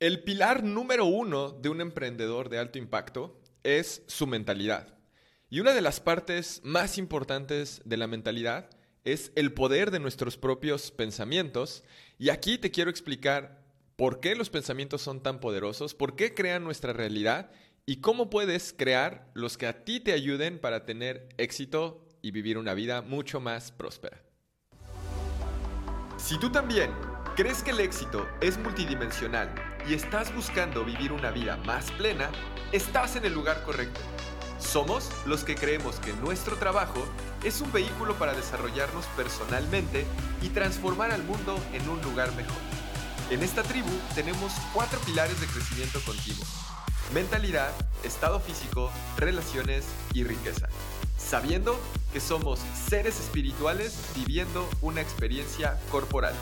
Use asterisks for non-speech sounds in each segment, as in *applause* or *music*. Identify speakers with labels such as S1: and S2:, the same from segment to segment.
S1: El pilar número uno de un emprendedor de alto impacto es su mentalidad. Y una de las partes más importantes de la mentalidad es el poder de nuestros propios pensamientos. Y aquí te quiero explicar por qué los pensamientos son tan poderosos, por qué crean nuestra realidad y cómo puedes crear los que a ti te ayuden para tener éxito y vivir una vida mucho más próspera. Si tú también crees que el éxito es multidimensional y estás buscando vivir una vida más plena, estás en el lugar correcto. Somos los que creemos que nuestro trabajo es un vehículo para desarrollarnos personalmente y transformar al mundo en un lugar mejor. En esta tribu tenemos cuatro pilares de crecimiento continuo. Mentalidad, estado físico, relaciones y riqueza. Sabiendo que somos seres espirituales viviendo una experiencia corporal.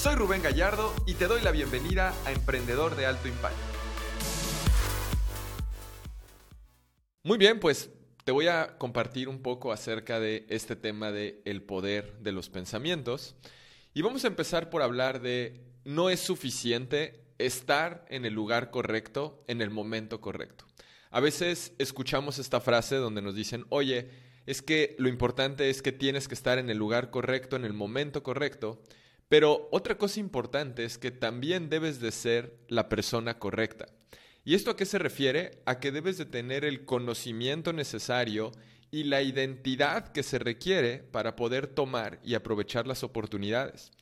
S1: Soy Rubén Gallardo y te doy la bienvenida a Emprendedor de Alto Impacto. Muy bien, pues te voy a compartir un poco acerca de este tema de el poder de los pensamientos. Y vamos a empezar por hablar de no es suficiente estar en el lugar correcto en el momento correcto. A veces escuchamos esta frase donde nos dicen, oye, es que lo importante es que tienes que estar en el lugar correcto, en el momento correcto, pero otra cosa importante es que también debes de ser la persona correcta. ¿Y esto a qué se refiere? A que debes de tener el conocimiento necesario y la identidad que se requiere para poder tomar y aprovechar las oportunidades.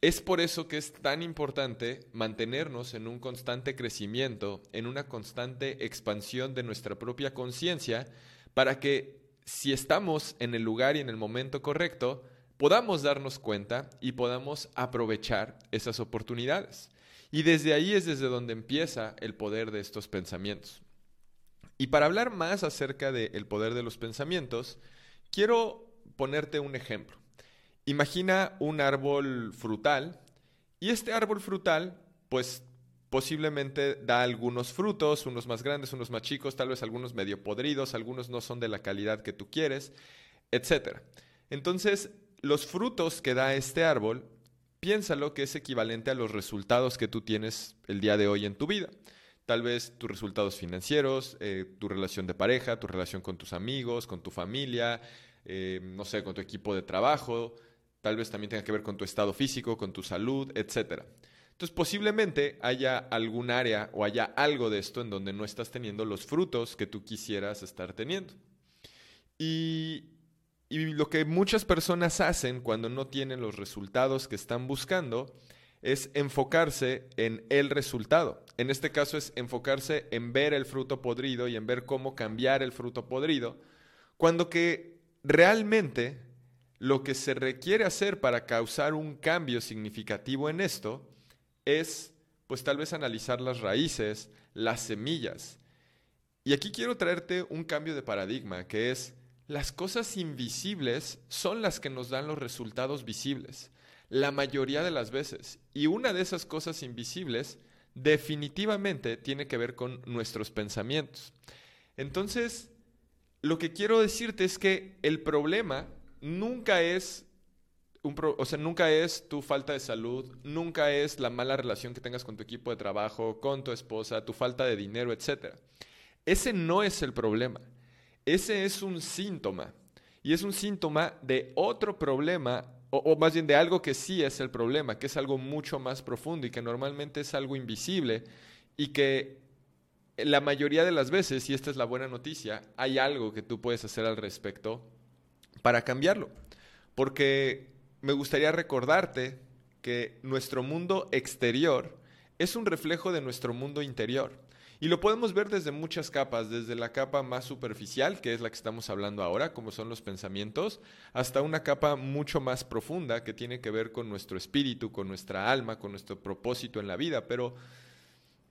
S1: Es por eso que es tan importante mantenernos en un constante crecimiento, en una constante expansión de nuestra propia conciencia, para que si estamos en el lugar y en el momento correcto, podamos darnos cuenta y podamos aprovechar esas oportunidades. Y desde ahí es desde donde empieza el poder de estos pensamientos. Y para hablar más acerca del poder de los pensamientos, quiero ponerte un ejemplo. Imagina un árbol frutal y este árbol frutal, pues posiblemente da algunos frutos, unos más grandes, unos más chicos, tal vez algunos medio podridos, algunos no son de la calidad que tú quieres, etc. Entonces, los frutos que da este árbol piénsalo que es equivalente a los resultados que tú tienes el día de hoy en tu vida. Tal vez tus resultados financieros, eh, tu relación de pareja, tu relación con tus amigos, con tu familia, eh, no sé, con tu equipo de trabajo, tal vez también tenga que ver con tu estado físico, con tu salud, etc. Entonces posiblemente haya algún área o haya algo de esto en donde no estás teniendo los frutos que tú quisieras estar teniendo. Y y lo que muchas personas hacen cuando no tienen los resultados que están buscando es enfocarse en el resultado. En este caso es enfocarse en ver el fruto podrido y en ver cómo cambiar el fruto podrido, cuando que realmente lo que se requiere hacer para causar un cambio significativo en esto es pues tal vez analizar las raíces, las semillas. Y aquí quiero traerte un cambio de paradigma, que es las cosas invisibles son las que nos dan los resultados visibles, la mayoría de las veces. Y una de esas cosas invisibles definitivamente tiene que ver con nuestros pensamientos. Entonces, lo que quiero decirte es que el problema nunca es o sea, nunca es tu falta de salud, nunca es la mala relación que tengas con tu equipo de trabajo, con tu esposa, tu falta de dinero, etc. Ese no es el problema. Ese es un síntoma. Y es un síntoma de otro problema, o, más bien de algo que sí es el problema, que es algo mucho más profundo y que normalmente es algo invisible y que la mayoría de las veces, y esta es la buena noticia, hay algo que tú puedes hacer al respecto para cambiarlo. Porque me gustaría recordarte que nuestro mundo exterior es un reflejo de nuestro mundo interior. Y lo podemos ver desde muchas capas, desde la capa más superficial, que es la que estamos hablando ahora, como son los pensamientos, hasta una capa mucho más profunda que tiene que ver con nuestro espíritu, con nuestra alma, con nuestro propósito en la vida. Pero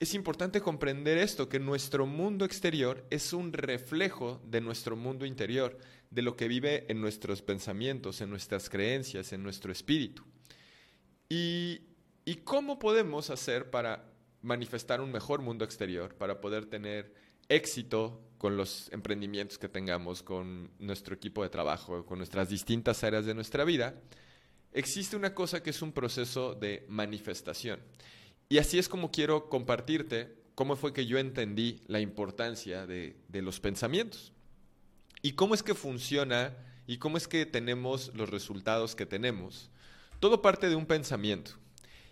S1: es importante comprender esto, que nuestro mundo exterior es un reflejo de nuestro mundo interior, de lo que vive en nuestros pensamientos, en nuestras creencias, en nuestro espíritu. ¿Y, y cómo podemos hacer para manifestar un mejor mundo exterior, para poder tener éxito con los emprendimientos que tengamos, con nuestro equipo de trabajo, con nuestras distintas áreas de nuestra vida, existe una cosa que es un proceso de manifestación. Y así es como quiero compartirte cómo fue que yo entendí la importancia de, de los pensamientos. Y cómo es que funciona y cómo es que tenemos los resultados que tenemos. Todo parte de un pensamiento.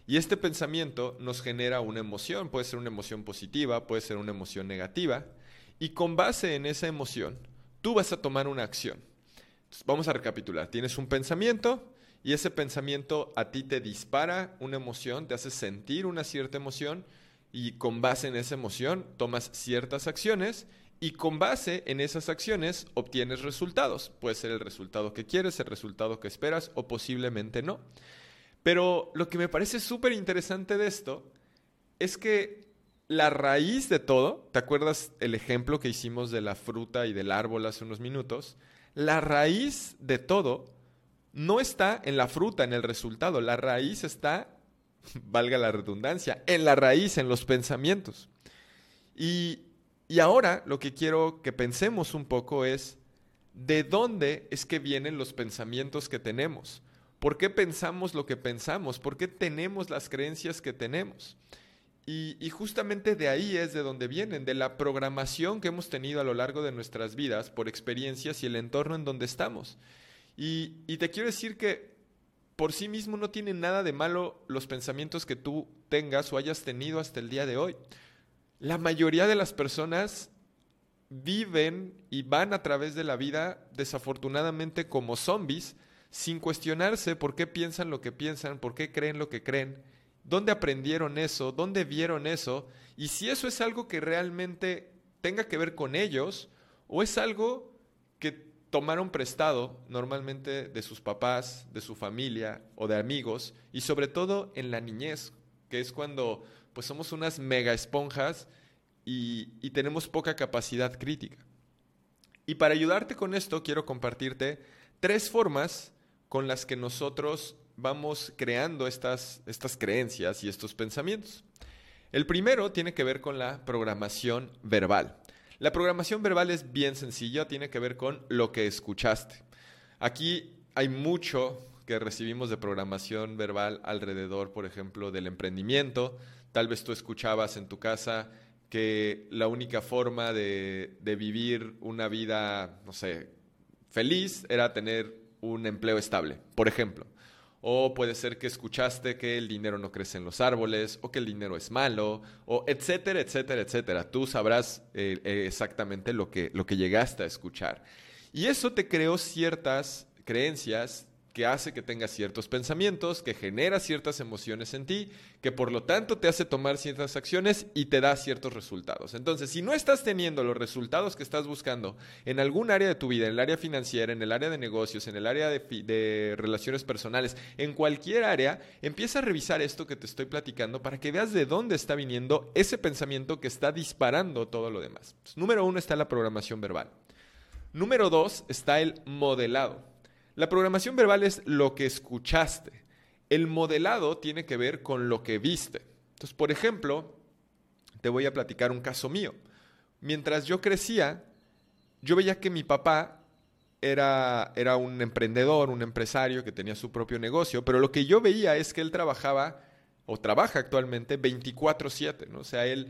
S1: Y este pensamiento nos genera una emoción, puede ser una emoción positiva, puede ser una emoción negativa, y con base en esa emoción, tú vas a tomar una acción. vamos a recapitular, tienes un pensamiento y ese pensamiento a ti te dispara una emoción, te hace sentir una cierta emoción y con base en esa emoción tomas ciertas acciones y con base en esas acciones obtienes resultados. Puede ser el resultado que quieres, el resultado que esperas o posiblemente no. Pero lo que me parece súper interesante de esto es que la raíz de todo, ¿te acuerdas el ejemplo que hicimos de la fruta y del árbol hace unos minutos? La raíz de todo no está en la fruta, en el resultado, la raíz está, *laughs* valga la redundancia, en la raíz, en los pensamientos. Y, y ahora lo que quiero que pensemos un poco es, ¿de dónde es que vienen los pensamientos que tenemos? ¿Por qué pensamos lo que pensamos? ¿Por qué tenemos las creencias que tenemos? Y, justamente de ahí es de donde vienen, de la programación que hemos tenido a lo largo de nuestras vidas por experiencias y el entorno en donde estamos. Y, te quiero decir que por sí mismo no tiene nada de malo los pensamientos que tú tengas o hayas tenido hasta el día de hoy. La mayoría de las personas viven y van a través de la vida desafortunadamente como zombies sin cuestionarse por qué piensan lo que piensan, por qué creen lo que creen, dónde aprendieron eso, dónde vieron eso, y si eso es algo que realmente tenga que ver con ellos o es algo que tomaron prestado normalmente de sus papás, de su familia o de amigos, y sobre todo en la niñez, que es cuando pues somos unas mega esponjas y, y tenemos poca capacidad crítica. Y para ayudarte con esto, quiero compartirte tres formas con las que nosotros vamos creando estas, estas creencias y estos pensamientos. El primero tiene que ver con la programación verbal. La programación verbal es bien sencilla, tiene que ver con lo que escuchaste. Aquí hay mucho que recibimos de programación verbal alrededor, por ejemplo, del emprendimiento. Tal vez tú escuchabas en tu casa que la única forma de, de vivir una vida, no sé, feliz era tener un empleo estable, por ejemplo. O puede ser que escuchaste que el dinero no crece en los árboles, o que el dinero es malo, o etcétera, etcétera, etcétera. Tú sabrás eh, eh, exactamente lo que, lo que llegaste a escuchar. Y eso te creó ciertas creencias que hace que tengas ciertos pensamientos, que genera ciertas emociones en ti, que por lo tanto te hace tomar ciertas acciones y te da ciertos resultados. Entonces, si no estás teniendo los resultados que estás buscando en algún área de tu vida, en el área financiera, en el área de negocios, en el área de, relaciones personales, en cualquier área, empieza a revisar esto que te estoy platicando para que veas de dónde está viniendo ese pensamiento que está disparando todo lo demás. número uno está la programación verbal. Número dos está el modelado. La programación verbal es lo que escuchaste. El modelado tiene que ver con lo que viste. Entonces, por ejemplo, te voy a platicar un caso mío. Mientras yo crecía, yo veía que mi papá era, era un emprendedor, un empresario que tenía su propio negocio, pero lo que yo veía es que él trabajaba o trabaja actualmente 24/7, ¿no? O sea, él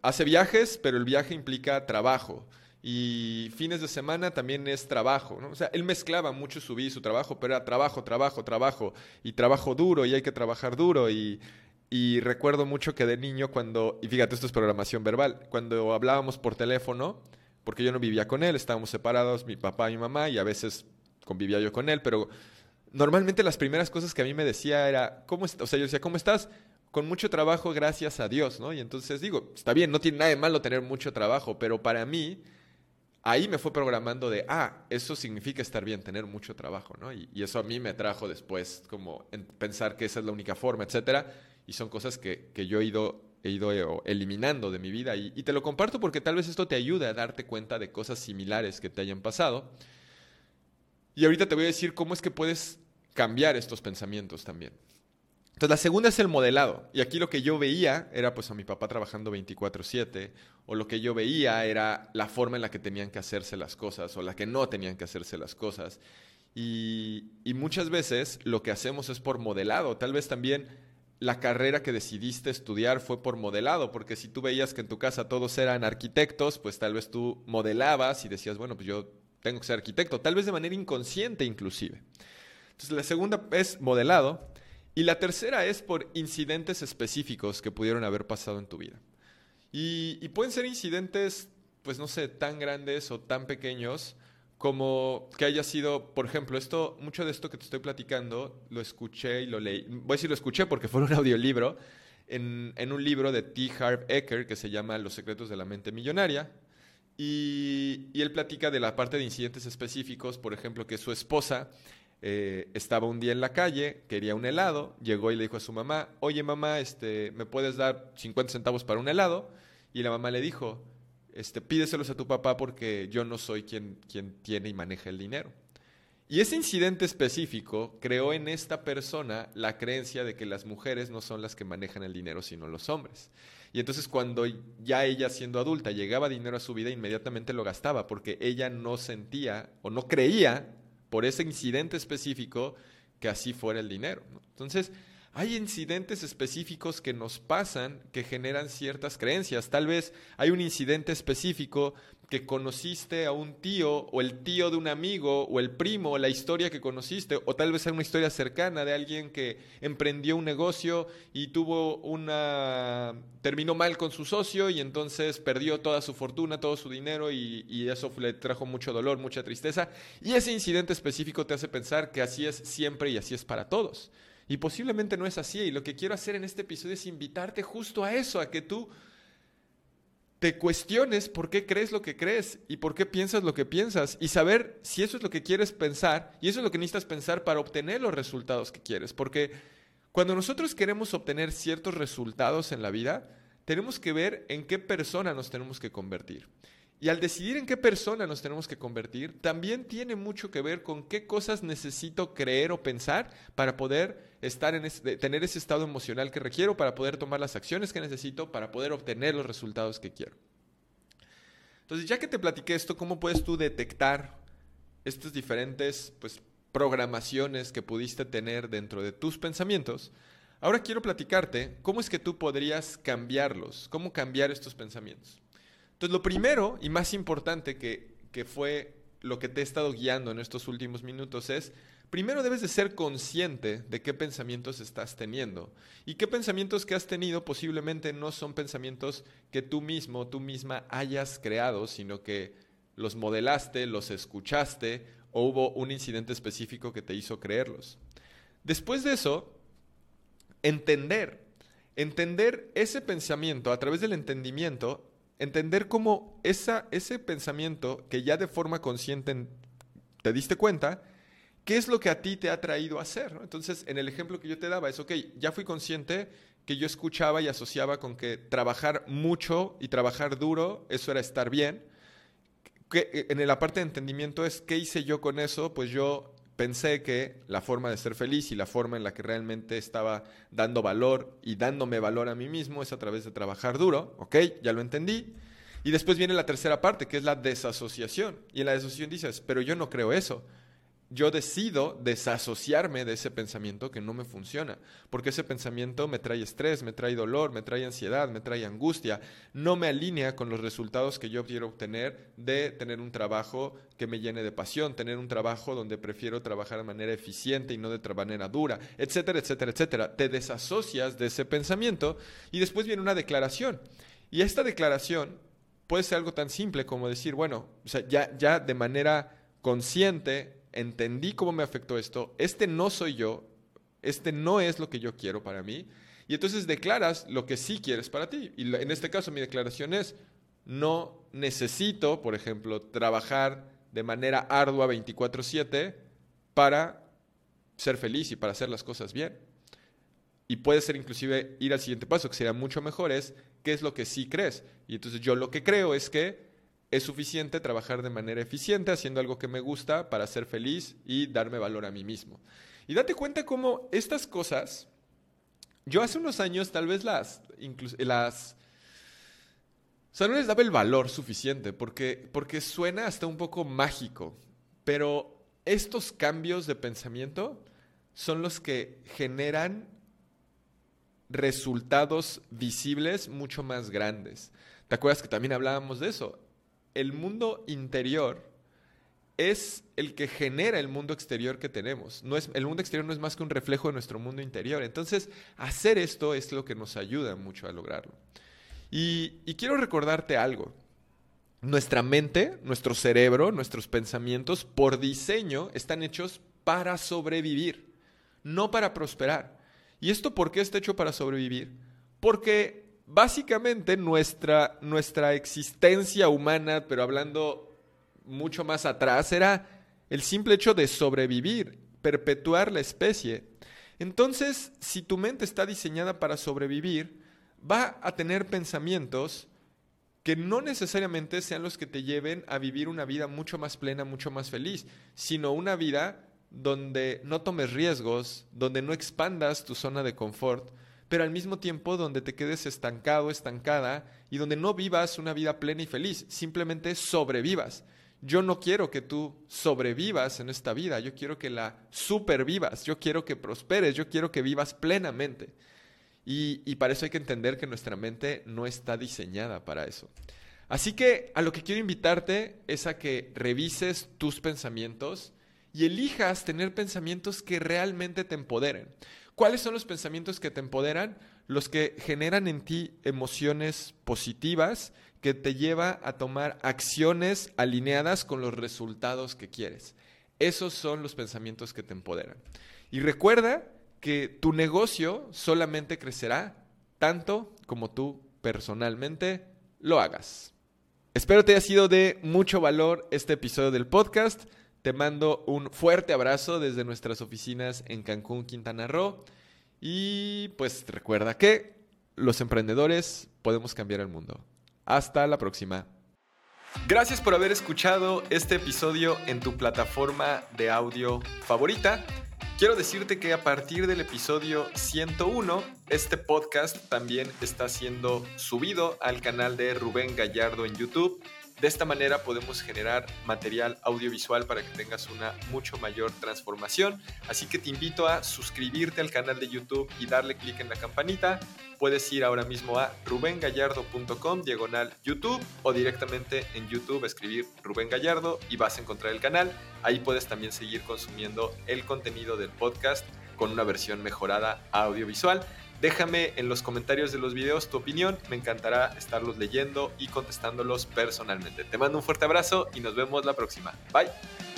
S1: hace viajes, pero el viaje implica trabajo y fines de semana también es trabajo, ¿no? O sea, él mezclaba mucho su vida y su trabajo, pero era trabajo, trabajo, trabajo, y trabajo duro, y hay que trabajar duro, y, y recuerdo mucho que de niño cuando, y fíjate, esto es programación verbal, cuando hablábamos por teléfono, porque yo no vivía con él, estábamos separados, mi papá y mi mamá, y a veces convivía yo con él, pero normalmente las primeras cosas que a mí me decía era, ¿cómo estás? O sea, yo decía, ¿cómo estás? Con mucho trabajo, gracias a Dios, ¿no? Y entonces digo, está bien, no tiene nada de malo tener mucho trabajo, pero para mí ahí me fue programando de, ah, eso significa estar bien, tener mucho trabajo, ¿no? Y, eso a mí me trajo después como pensar que esa es la única forma, etcétera. Y son cosas que, yo he ido, he ido eh, eliminando de mi vida. Y, y, te lo comparto porque tal vez esto te ayude a darte cuenta de cosas similares que te hayan pasado. Y ahorita te voy a decir cómo es que puedes cambiar estos pensamientos también. Entonces, la segunda es el modelado. Y aquí lo que yo veía era pues a mi papá trabajando 24/7, o lo que yo veía era la forma en la que tenían que hacerse las cosas, o la que no tenían que hacerse las cosas. Y, y muchas veces lo que hacemos es por modelado. Tal vez también la carrera que decidiste estudiar fue por modelado, porque si tú veías que en tu casa todos eran arquitectos, pues tal vez tú modelabas y decías, bueno, pues yo tengo que ser arquitecto, tal vez de manera inconsciente inclusive. Entonces la segunda es modelado y la tercera es por incidentes específicos que pudieron haber pasado en tu vida. Y, pueden ser incidentes, pues no sé, tan grandes o tan pequeños como que haya sido, por ejemplo, esto, mucho de esto que te estoy platicando, lo escuché y lo leí. Voy a decir lo escuché porque fue un *laughs* audiolibro en, en un libro de T. Harv Eker que se llama Los secretos de la mente millonaria. Y, y, él platica de la parte de incidentes específicos, por ejemplo, que su esposa eh, estaba un día en la calle, quería un helado, llegó y le dijo a su mamá, oye mamá, este, ¿me puedes dar 50 centavos para un helado? Y la mamá le dijo, este, pídeselos a tu papá porque yo no soy quien, quien tiene y maneja el dinero. Y ese incidente específico creó en esta persona la creencia de que las mujeres no son las que manejan el dinero, sino los hombres. Y entonces cuando ya ella siendo adulta llegaba dinero a su vida, inmediatamente lo gastaba, porque ella no sentía o no creía por ese incidente específico que así fuera el dinero. Entonces, hay incidentes específicos que nos pasan que generan ciertas creencias. Tal vez hay un incidente específico que conociste a un tío o el tío de un amigo o el primo la historia que conociste o tal vez hay una historia cercana de alguien que emprendió un negocio y tuvo una terminó mal con su socio y entonces perdió toda su fortuna, todo su dinero y, y eso le trajo mucho dolor, mucha tristeza y ese incidente específico te hace pensar que así es siempre y así es para todos. Y posiblemente no es así. Y lo que quiero hacer en este episodio es invitarte justo a eso, a que tú te cuestiones por qué crees lo que crees y por qué piensas lo que piensas y saber si eso es lo que quieres pensar y eso es lo que necesitas pensar para obtener los resultados que quieres. Porque cuando nosotros queremos obtener ciertos resultados en la vida, tenemos que ver en qué persona nos tenemos que convertir. Y al decidir en qué persona nos tenemos que convertir, también tiene mucho que ver con qué cosas necesito creer o pensar para poder estar en tener ese estado emocional que requiero, para poder tomar las acciones que necesito, para poder obtener los resultados que quiero. Entonces, ya que te platiqué esto, ¿cómo puedes tú detectar estas diferentes pues, programaciones que pudiste tener dentro de tus pensamientos? Ahora quiero platicarte cómo es que tú podrías cambiarlos, cómo cambiar estos pensamientos. Entonces, lo primero y más importante que, que fue lo que te he estado guiando en estos últimos minutos es, primero debes de ser consciente de qué pensamientos estás teniendo y qué pensamientos que has tenido posiblemente no son pensamientos que tú mismo, tú misma hayas creado, sino que los modelaste, los escuchaste o hubo un incidente específico que te hizo creerlos. Después de eso, entender, entender ese pensamiento a través del entendimiento entender cómo esa, ese pensamiento que ya de forma consciente te diste cuenta, ¿qué es lo que a ti te ha traído a hacer? Entonces, en el ejemplo que yo te daba es, ok, ya fui consciente que yo escuchaba y asociaba con que trabajar mucho y trabajar duro, eso era estar bien. Que, en la parte de entendimiento es, ¿qué hice yo con eso? Pues yo pensé que la forma de ser feliz y la forma en la que realmente estaba dando valor y dándome valor a mí mismo es a través de trabajar duro, ¿ok? Ya lo entendí. Y después viene la tercera parte, que es la desasociación. Y en la desasociación dices, pero yo no creo eso yo decido desasociarme de ese pensamiento que no me funciona, porque ese pensamiento me trae estrés, me trae dolor, me trae ansiedad, me trae angustia, no me alinea con los resultados que yo quiero obtener de tener un trabajo que me llene de pasión, tener un trabajo donde prefiero trabajar de manera eficiente y no de manera dura, etcétera, etcétera, etcétera. Te desasocias de ese pensamiento y después viene una declaración. Y esta declaración puede ser algo tan simple como decir, bueno, ya, ya de manera consciente entendí cómo me afectó esto, este no soy yo, este no es lo que yo quiero para mí, y entonces declaras lo que sí quieres para ti. Y en este caso mi declaración es, no necesito, por ejemplo, trabajar de manera ardua 24/7 para ser feliz y para hacer las cosas bien. Y puede ser inclusive ir al siguiente paso, que sería mucho mejor, es qué es lo que sí crees. Y entonces yo lo que creo es que es suficiente trabajar de manera eficiente haciendo algo que me gusta para ser feliz y darme valor a mí mismo. Y date cuenta cómo estas cosas, yo hace unos años tal vez las, las, o sea, no les daba el valor suficiente porque, porque suena hasta un poco mágico, pero estos cambios de pensamiento son los que generan resultados visibles mucho más grandes. ¿Te acuerdas que también hablábamos de eso? El mundo interior es el que genera el mundo exterior que tenemos. No es, el mundo exterior no es más que un reflejo de nuestro mundo interior. Entonces, hacer esto es lo que nos ayuda mucho a lograrlo. Y, y quiero recordarte algo. Nuestra mente, nuestro cerebro, nuestros pensamientos, por diseño, están hechos para sobrevivir, no para prosperar. ¿Y esto por qué está hecho para sobrevivir? Porque básicamente nuestra, nuestra existencia humana, pero hablando mucho más atrás, era el simple hecho de sobrevivir, perpetuar la especie. Entonces, si tu mente está diseñada para sobrevivir, va a tener pensamientos que no necesariamente sean los que te lleven a vivir una vida mucho más plena, mucho más feliz, sino una vida donde no tomes riesgos, donde no expandas tu zona de confort, pero al mismo tiempo donde te quedes estancado, estancada y donde no vivas una vida plena y feliz, simplemente sobrevivas. Yo no quiero que tú sobrevivas en esta vida, yo quiero que la supervivas, yo quiero que prosperes, yo quiero que vivas plenamente. Y, y para eso hay que entender que nuestra mente no está diseñada para eso. Así que a lo que quiero invitarte es a que revises tus pensamientos y elijas tener pensamientos que realmente te empoderen. ¿Cuáles son los pensamientos que te empoderan? Los que generan en ti emociones positivas que te lleva a tomar acciones alineadas con los resultados que quieres. Esos son los pensamientos que te empoderan. Y recuerda que tu negocio solamente crecerá tanto como tú personalmente lo hagas. Espero te haya sido de mucho valor este episodio del podcast. Te mando un fuerte abrazo desde nuestras oficinas en Cancún, Quintana Roo. Y pues recuerda que los emprendedores podemos cambiar el mundo. Hasta la próxima. Gracias por haber escuchado este episodio en tu plataforma de audio favorita. Quiero decirte que a partir del episodio 101, este podcast también está siendo subido al canal de Rubén Gallardo en YouTube de esta manera podemos generar material audiovisual para que tengas una mucho mayor transformación. Así que te invito a suscribirte al canal de YouTube y darle clic en la campanita. Puedes ir ahora mismo a rubengallardo.com diagonal YouTube o directamente en YouTube escribir Rubén Gallardo y vas a encontrar el canal. Ahí puedes también seguir consumiendo el contenido del podcast con una versión mejorada audiovisual. Déjame en los comentarios de los videos tu opinión, me encantará estarlos leyendo y contestándolos personalmente. Te mando un fuerte abrazo y nos vemos la próxima. Bye.